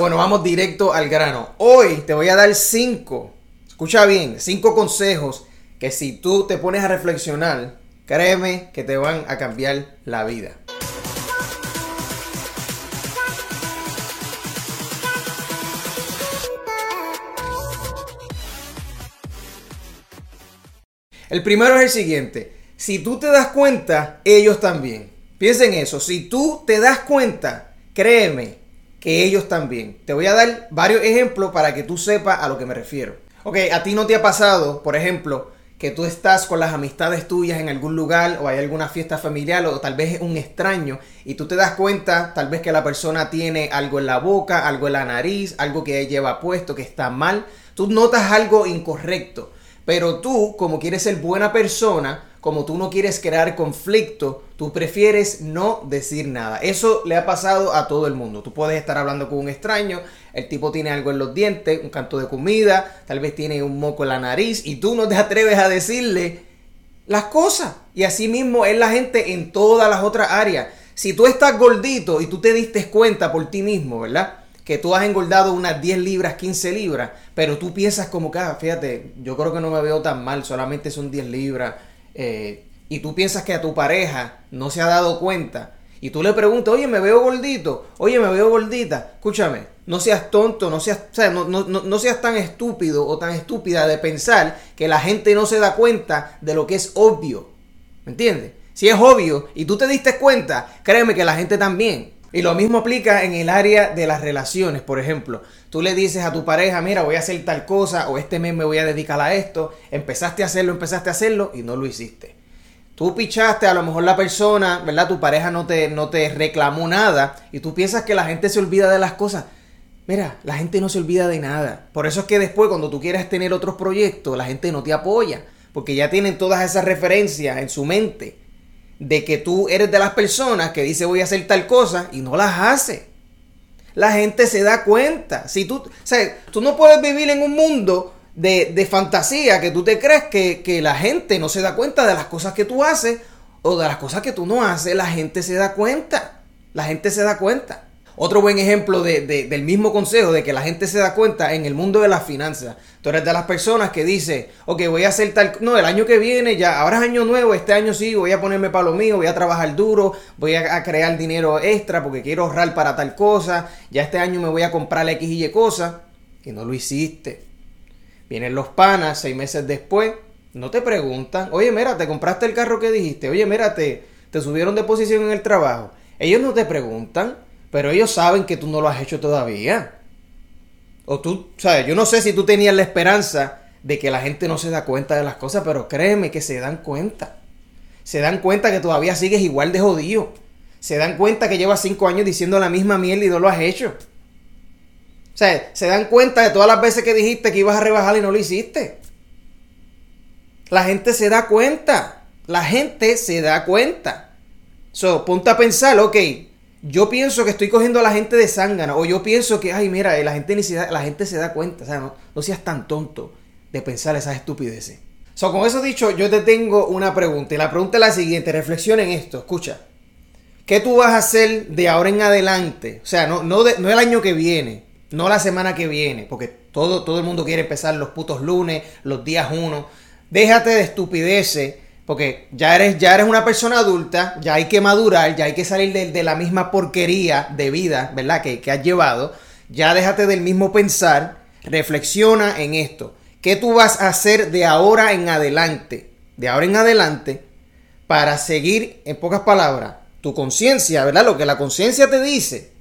Bueno, vamos directo al grano. Hoy te voy a dar cinco, escucha bien, cinco consejos que si tú te pones a reflexionar, créeme que te van a cambiar la vida. El primero es el siguiente. Si tú te das cuenta, ellos también. Piensen eso. Si tú te das cuenta, créeme que ellos también. Te voy a dar varios ejemplos para que tú sepas a lo que me refiero. Ok, a ti no te ha pasado, por ejemplo, que tú estás con las amistades tuyas en algún lugar o hay alguna fiesta familiar o tal vez es un extraño y tú te das cuenta tal vez que la persona tiene algo en la boca, algo en la nariz, algo que lleva puesto que está mal. Tú notas algo incorrecto. Pero tú, como quieres ser buena persona, como tú no quieres crear conflicto, tú prefieres no decir nada. Eso le ha pasado a todo el mundo. Tú puedes estar hablando con un extraño, el tipo tiene algo en los dientes, un canto de comida, tal vez tiene un moco en la nariz y tú no te atreves a decirle las cosas. Y así mismo es la gente en todas las otras áreas. Si tú estás gordito y tú te diste cuenta por ti mismo, ¿verdad? que tú has engordado unas 10 libras, 15 libras, pero tú piensas como que, ah, fíjate, yo creo que no me veo tan mal, solamente son 10 libras, eh, y tú piensas que a tu pareja no se ha dado cuenta, y tú le preguntas, oye, me veo gordito, oye, me veo gordita, escúchame, no seas tonto, no seas, o sea, no, no, no seas tan estúpido o tan estúpida de pensar que la gente no se da cuenta de lo que es obvio, ¿me entiendes? Si es obvio y tú te diste cuenta, créeme que la gente también. Y lo mismo aplica en el área de las relaciones, por ejemplo. Tú le dices a tu pareja, mira, voy a hacer tal cosa o este mes me voy a dedicar a esto. Empezaste a hacerlo, empezaste a hacerlo y no lo hiciste. Tú pichaste a lo mejor la persona, ¿verdad? Tu pareja no te, no te reclamó nada y tú piensas que la gente se olvida de las cosas. Mira, la gente no se olvida de nada. Por eso es que después cuando tú quieres tener otros proyectos, la gente no te apoya. Porque ya tienen todas esas referencias en su mente de que tú eres de las personas que dice voy a hacer tal cosa y no las hace. La gente se da cuenta. Si tú, o sea, tú no puedes vivir en un mundo de, fantasía que tú te crees que, que la gente no se da cuenta de las cosas que tú haces o de las cosas que tú no haces. La gente se da cuenta. La gente se da cuenta. Otro buen ejemplo de, del mismo consejo, de que la gente se da cuenta en el mundo de las finanzas. Tú eres de las personas que dice, ok, voy a hacer tal, no, el año que viene ya, ahora es año nuevo, este año sí, voy a ponerme para lo mío, voy a trabajar duro, voy a, crear dinero extra porque quiero ahorrar para tal cosa, ya este año me voy a comprar X y Y cosa, y no lo hiciste. Vienen los panas seis meses después, no te preguntan, oye, mira, te compraste el carro que dijiste, oye, mira, te, subieron de posición en el trabajo. Ellos no te preguntan pero ellos saben que tú no lo has hecho todavía. O tú, sabes, yo no sé si tú tenías la esperanza de que la gente no se da cuenta de las cosas, pero créeme que se dan cuenta. Se dan cuenta que todavía sigues igual de jodido. Se dan cuenta que llevas cinco años diciendo la misma mierda y no lo has hecho. Sea, se dan cuenta de todas las veces que dijiste que ibas a rebajar y no lo hiciste. La gente se da cuenta. La gente se da cuenta. So, ponte a pensar, ok, yo pienso que estoy cogiendo a la gente de zángana, o yo pienso que, ay, mira, la gente, ni se da, la gente se da cuenta, o sea, no, seas tan tonto de pensar esas estupideces. So, con eso dicho, yo te tengo una pregunta, y la pregunta es la siguiente, reflexiona en esto, escucha. ¿Qué tú vas a hacer de ahora en adelante? O sea, no, no, no el año que viene, no la semana que viene, porque todo, todo el mundo quiere empezar los putos lunes, los días uno. Déjate de estupideces porque ya eres, ya eres una persona adulta, ya hay que madurar, ya hay que salir de, la misma porquería de vida, ¿verdad? Que, que has llevado. Ya déjate del mismo pensar, reflexiona en esto. ¿Qué tú vas a hacer de ahora en adelante? De ahora en adelante, para seguir, en pocas palabras, tu conciencia, ¿verdad? Lo que la conciencia te dice,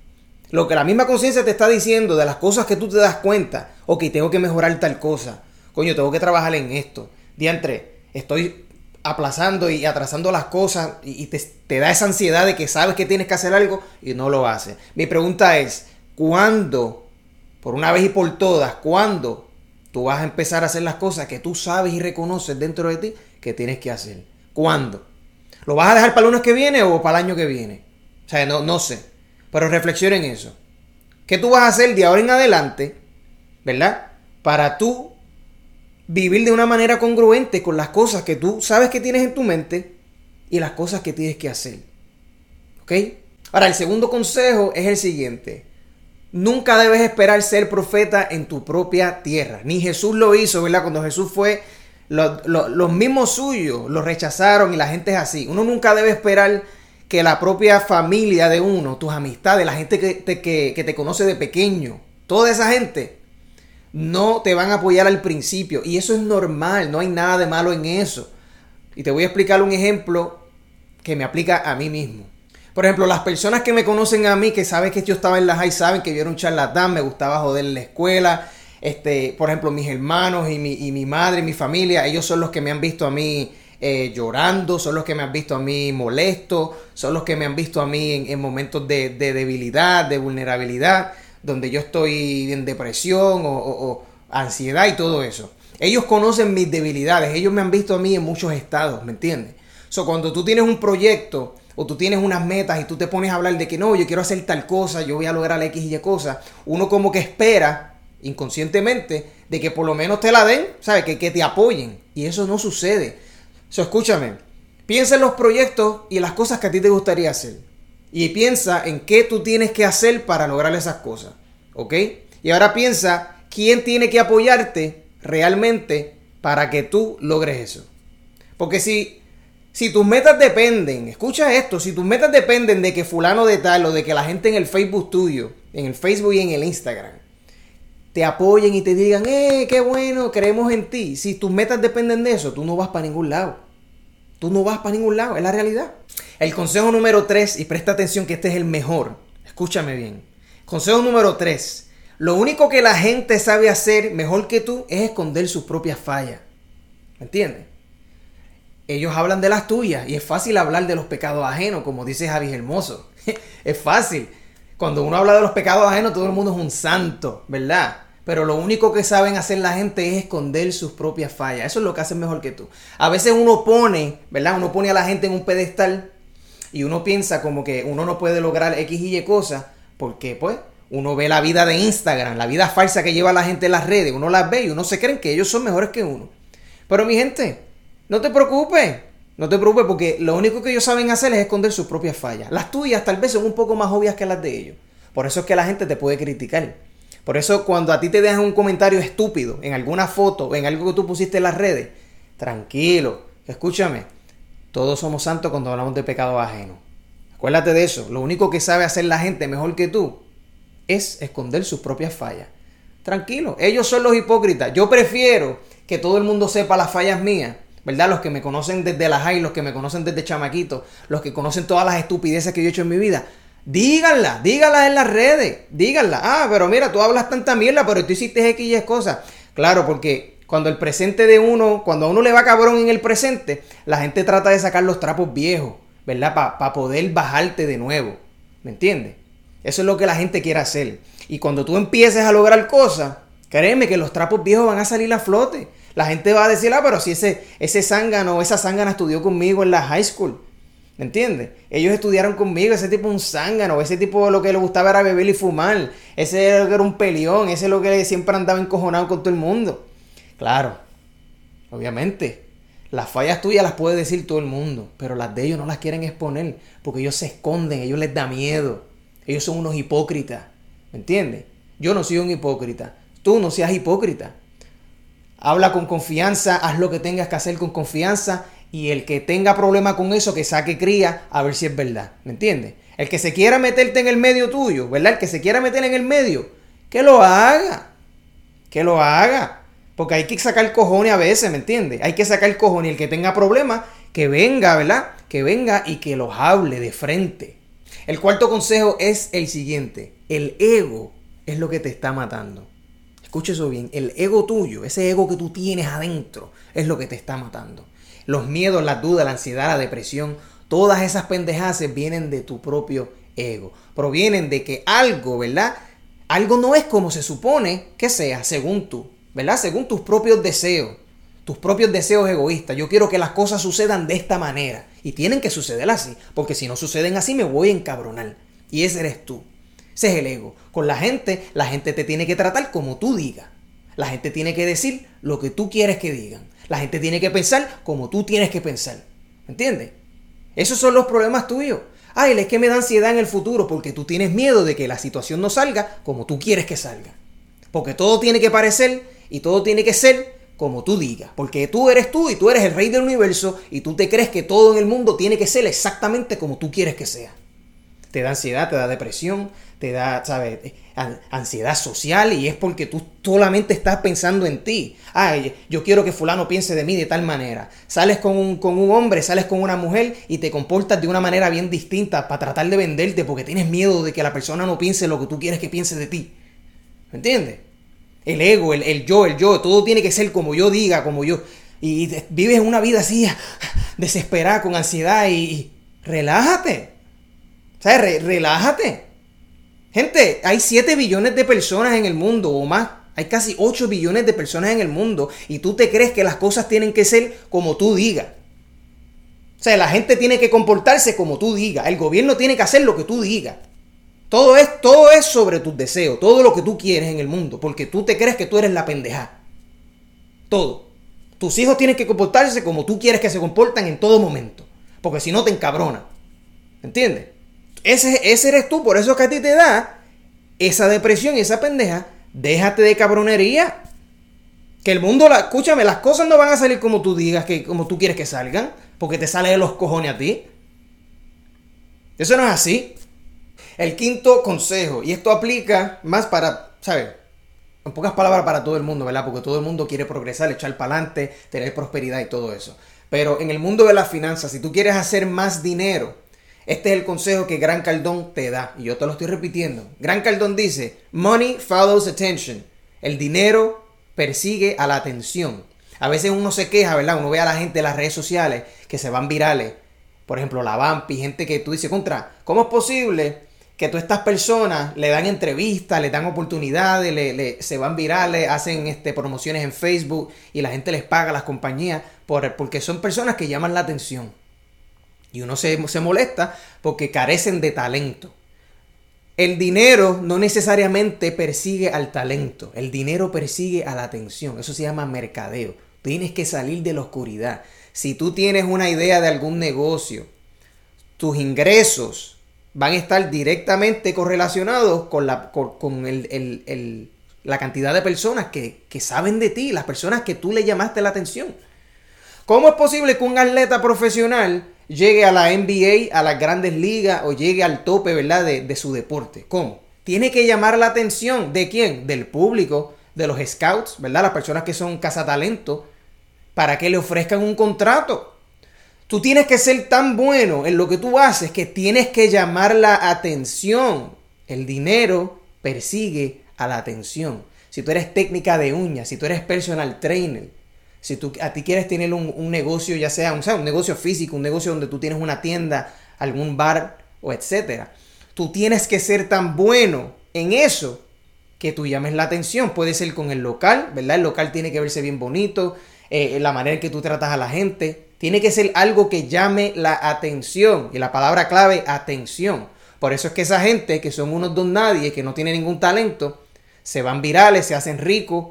lo que la misma conciencia te está diciendo de las cosas que tú te das cuenta. Ok, tengo que mejorar tal cosa. Coño, tengo que trabajar en esto. Diantre, estoy aplazando y atrasando las cosas y, te, da esa ansiedad de que sabes que tienes que hacer algo y no lo haces. Mi pregunta es, ¿cuándo, por una vez y por todas, cuándo tú vas a empezar a hacer las cosas que tú sabes y reconoces dentro de ti que tienes que hacer? ¿Cuándo? ¿Lo vas a dejar para el lunes que viene o para el año que viene? O sea, no, no sé. Pero reflexiona en eso. ¿Qué tú vas a hacer de ahora en adelante, verdad? Para tú vivir de una manera congruente con las cosas que tú sabes que tienes en tu mente y las cosas que tienes que hacer. ¿Ok? Ahora, el segundo consejo es el siguiente. nunca debes esperar ser profeta en tu propia tierra. Ni Jesús lo hizo, ¿verdad? Cuando Jesús fue, los mismos suyos lo rechazaron y la gente es así. Uno nunca debe esperar que la propia familia de uno, tus amistades, la gente que te, que te conoce de pequeño, toda esa gente, no te van a apoyar al principio. Y eso es normal, no hay nada de malo en eso. Y te voy a explicar un ejemplo que me aplica a mí mismo. Por ejemplo, las personas que me conocen a mí, que saben que yo estaba en la high, saben que yo era un charlatán, me gustaba joder en la escuela. Este, por ejemplo, mis hermanos y mi, y mi madre y mi familia, ellos son los que me han visto a mí eh, llorando, son los que me han visto a mí molesto, son los que me han visto a mí en, momentos de, debilidad, de vulnerabilidad, donde yo estoy en depresión o ansiedad y todo eso. Ellos conocen mis debilidades, ellos me han visto a mí en muchos estados, ¿me entiendes? So, cuando tú tienes un proyecto o tú tienes unas metas y tú te pones a hablar de que no, yo quiero hacer tal cosa, yo voy a lograr X y Y cosa, uno como que espera inconscientemente de que por lo menos te la den, ¿sabes? Que, que te apoyen. Y eso no sucede. So, escúchame, piensa en los proyectos y en las cosas que a ti te gustaría hacer. Y piensa en qué tú tienes que hacer para lograr esas cosas. ¿Ok? Y ahora piensa quién tiene que apoyarte realmente para que tú logres eso. Porque si, si tus metas dependen, escucha esto, si tus metas dependen de que fulano de tal o de que la gente en el Facebook tuyo, en el Facebook y en el Instagram, te apoyen y te digan, eh, qué bueno, creemos en ti. Si tus metas dependen de eso, tú no vas para ningún lado. Tú no vas para ningún lado, es la realidad. El consejo número 3, y presta atención que este es el mejor, escúchame bien. Consejo número 3, lo único que la gente sabe hacer mejor que tú es esconder sus propias fallas. ¿Me entiendes? Ellos hablan de las tuyas y es fácil hablar de los pecados ajenos, como dice Javi Hermoso. es fácil. Cuando uno habla de los pecados ajenos, todo el mundo es un santo, ¿verdad? Pero lo único que saben hacer la gente es esconder sus propias fallas. Eso es lo que hacen mejor que tú. A veces uno pone, ¿verdad? Uno pone a la gente en un pedestal y uno piensa como que uno no puede lograr X y Y cosas porque, pues, uno ve la vida de Instagram, la vida falsa que lleva la gente en las redes, uno las ve y uno se cree que ellos son mejores que uno. Pero mi gente, no te preocupes, no te preocupes porque lo único que ellos saben hacer es esconder sus propias fallas. Las tuyas tal vez son un poco más obvias que las de ellos. Por eso es que la gente te puede criticar. Por eso cuando a ti te dejan un comentario estúpido en alguna foto o en algo que tú pusiste en las redes, tranquilo, escúchame, todos somos santos cuando hablamos de pecado ajeno. Acuérdate de eso, lo único que sabe hacer la gente mejor que tú es esconder sus propias fallas. Tranquilo, ellos son los hipócritas. Yo prefiero que todo el mundo sepa las fallas mías, ¿verdad? Los que me conocen desde la high, los que me conocen desde chamaquito, los que conocen todas las estupideces que yo he hecho en mi vida. Díganla, díganla en las redes, díganla. Ah, pero mira, tú hablas tanta mierda, pero tú hiciste X y cosas. Claro, porque cuando el presente de uno, cuando a uno le va cabrón en el presente, la gente trata de sacar los trapos viejos, ¿verdad? Para poder bajarte de nuevo. ¿Me entiendes? Eso es lo que la gente quiere hacer. Y cuando tú empieces a lograr cosas, créeme que los trapos viejos van a salir a flote. La gente va a decir, ah, pero si ese, ese zángano o esa zángana estudió conmigo en la high school. ¿Me entiendes? Ellos estudiaron conmigo, ese tipo un zángano, ese tipo lo que le gustaba era beber y fumar, ese era un peleón, ese es lo que siempre andaba encojonado con todo el mundo. Claro, obviamente, las fallas tuyas las puede decir todo el mundo, pero las de ellos no las quieren exponer, porque ellos se esconden, ellos les da miedo. Ellos son unos hipócritas. ¿Me entiendes? Yo no soy un hipócrita. Tú no seas hipócrita. Habla con confianza, haz lo que tengas que hacer con confianza y el que tenga problema con eso, que saque cría a ver si es verdad. ¿Me entiendes? El que se quiera meterte en el medio tuyo, ¿verdad? El que se quiera meter en el medio, que lo haga. Que lo haga. Porque hay que sacar cojones a veces, ¿me entiendes? Hay que sacar cojones el que tenga problemas, que venga, ¿verdad? Que venga y que los hable de frente. El cuarto consejo es el siguiente. El ego es lo que te está matando. Escucha eso bien. El ego tuyo, ese ego que tú tienes adentro, es lo que te está matando. Los miedos, las dudas, la ansiedad, la depresión, todas esas pendejadas vienen de tu propio ego. Provienen de que algo, ¿verdad? Algo no es como se supone que sea, según tú, ¿verdad? Según tus propios deseos tus propios deseos egoístas. Yo quiero que las cosas sucedan de esta manera. Y tienen que suceder así. Porque si no suceden así, me voy a encabronar. Y ese eres tú. Ese es el ego. Con la gente, la gente te tiene que tratar como tú digas. La gente tiene que decir lo que tú quieres que digan. La gente tiene que pensar como tú tienes que pensar. ¿Entiendes? Esos son los problemas tuyos. Ay, es que me da ansiedad en el futuro porque tú tienes miedo de que la situación no salga como tú quieres que salga. Porque todo tiene que parecer y todo tiene que ser como tú digas. Porque tú eres tú y tú eres el rey del universo y tú te crees que todo en el mundo tiene que ser exactamente como tú quieres que sea. Te da ansiedad, te da depresión, te da, ¿sabes? Ansiedad social y es porque tú solamente estás pensando en ti. Ay, yo quiero que fulano piense de mí de tal manera. Sales con un, con un hombre, sales con una mujer y te comportas de una manera bien distinta para tratar de venderte porque tienes miedo de que la persona no piense lo que tú quieres que piense de ti. ¿Me entiendes? El ego, el, yo, el yo, todo tiene que ser como yo diga, como yo. Y vives una vida así, desesperada, con ansiedad y, relájate. ¿Sabes? relájate. Gente, hay 7 billones de personas en el mundo o más. Hay casi 8 billones de personas en el mundo y tú te crees que las cosas tienen que ser como tú digas. O sea, la gente tiene que comportarse como tú digas. El gobierno tiene que hacer lo que tú digas. Todo es, todo es sobre tus deseos, todo lo que tú quieres en el mundo, porque tú te crees que tú eres la pendeja. Todo. Tus hijos tienen que comportarse como tú quieres que se comportan en todo momento, porque si no te encabrona. ¿Entiendes? Ese, eres tú, por eso que a ti te da esa depresión y esa pendeja. Déjate de cabronería. Que el mundo, la, escúchame, las cosas no van a salir como tú digas, que como tú quieres que salgan, porque te sale de los cojones a ti. Eso no es así. El quinto consejo, y esto aplica más para, ¿sabes? En pocas palabras para todo el mundo, ¿verdad? Porque todo el mundo quiere progresar, echar para adelante, tener prosperidad y todo eso. Pero en el mundo de las finanzas, si tú quieres hacer más dinero, este es el consejo que Gran Caldón te da. Y yo te lo estoy repitiendo. Gran Caldón dice, money follows attention. El dinero persigue a la atención. A veces uno se queja, ¿verdad? Uno ve a la gente en las redes sociales que se van virales. Por ejemplo, la Vampi, gente que tú dices, contra, ¿cómo es posible que todas estas personas le dan entrevistas, le dan oportunidades, le, se van virales, hacen este, promociones en Facebook y la gente les paga a las compañías por, porque son personas que llaman la atención. Y uno se, se molesta porque carecen de talento. El dinero no necesariamente persigue al talento, el dinero persigue a la atención. Eso se llama mercadeo. Tienes que salir de la oscuridad. Si tú tienes una idea de algún negocio, tus ingresos van a estar directamente correlacionados con la, con, la cantidad de personas que, que saben de ti, las personas que tú le llamaste la atención. ¿Cómo es posible que un atleta profesional llegue a la NBA, a las grandes ligas o llegue al tope, ¿verdad? De, de, su deporte. ¿Cómo? Tiene que llamar la atención de quién? Del público, de los scouts, ¿verdad? Las personas que son cazatalentos, para que le ofrezcan un contrato. Tú tienes que ser tan bueno en lo que tú haces que tienes que llamar la atención. El dinero persigue a la atención. Si tú eres técnica de uñas, si tú eres personal trainer, si tú a ti quieres tener un, negocio, ya sea un, negocio físico, un negocio donde tú tienes una tienda, algún bar o etcétera, tú tienes que ser tan bueno en eso que tú llames la atención. Puede ser con el local, ¿verdad? El local tiene que verse bien bonito, eh, la manera en que tú tratas a la gente. Tiene que ser algo que llame la atención. Y la palabra clave, atención. Por eso es que esa gente que son unos don nadie, que no tienen ningún talento, se van virales, se hacen ricos,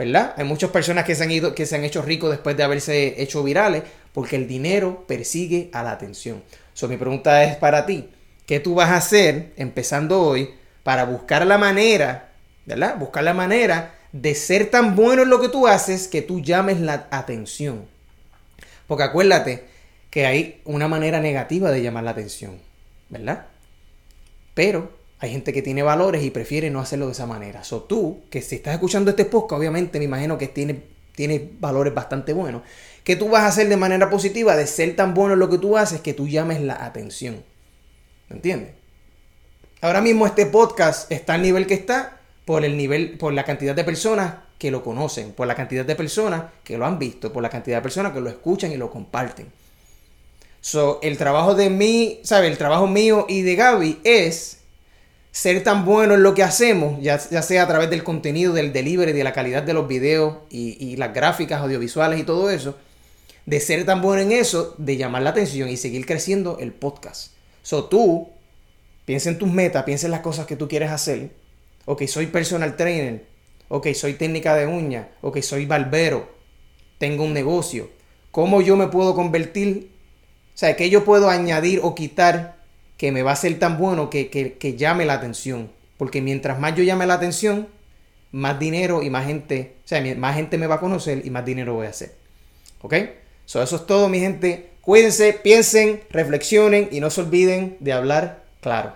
¿verdad? Hay muchas personas que se han ido, que se han hecho ricos después de haberse hecho virales, porque el dinero persigue a la atención. So, mi pregunta es para ti, ¿qué tú vas a hacer empezando hoy para buscar la manera, ¿verdad? Buscar la manera de ser tan bueno en lo que tú haces que tú llames la atención. Porque acuérdate que hay una manera negativa de llamar la atención, ¿verdad? Pero hay gente que tiene valores y prefiere no hacerlo de esa manera. So tú, que si estás escuchando este podcast, obviamente me imagino que tiene, valores bastante buenos. ¿Qué tú vas a hacer de manera positiva de ser tan bueno en lo que tú haces que tú llames la atención? ¿Me entiendes? Ahora mismo este podcast está al nivel que está por el nivel, por la cantidad de personas que lo conocen, por la cantidad de personas que lo han visto, por la cantidad de personas que lo escuchan y lo comparten. So, el trabajo de mí, ¿sabe? El trabajo mío y de Gaby es ser tan bueno en lo que hacemos, ya, sea a través del contenido, del delivery, de la calidad de los videos y, las gráficas audiovisuales y todo eso, de ser tan bueno en eso, de llamar la atención y seguir creciendo el podcast. So, tú, piensa en tus metas, piensa en las cosas que tú quieres hacer ok, soy personal trainer, ok, soy técnica de uña, ok, soy barbero, tengo un negocio. ¿Cómo yo me puedo convertir? O sea, ¿qué yo puedo añadir o quitar que me va a ser tan bueno que, que llame la atención. Porque mientras más yo llame la atención, más dinero y más gente, o sea, más gente me va a conocer y más dinero voy a hacer. ¿Ok? So, eso es todo, mi gente. Cuídense, piensen, reflexionen y no se olviden de hablar claro.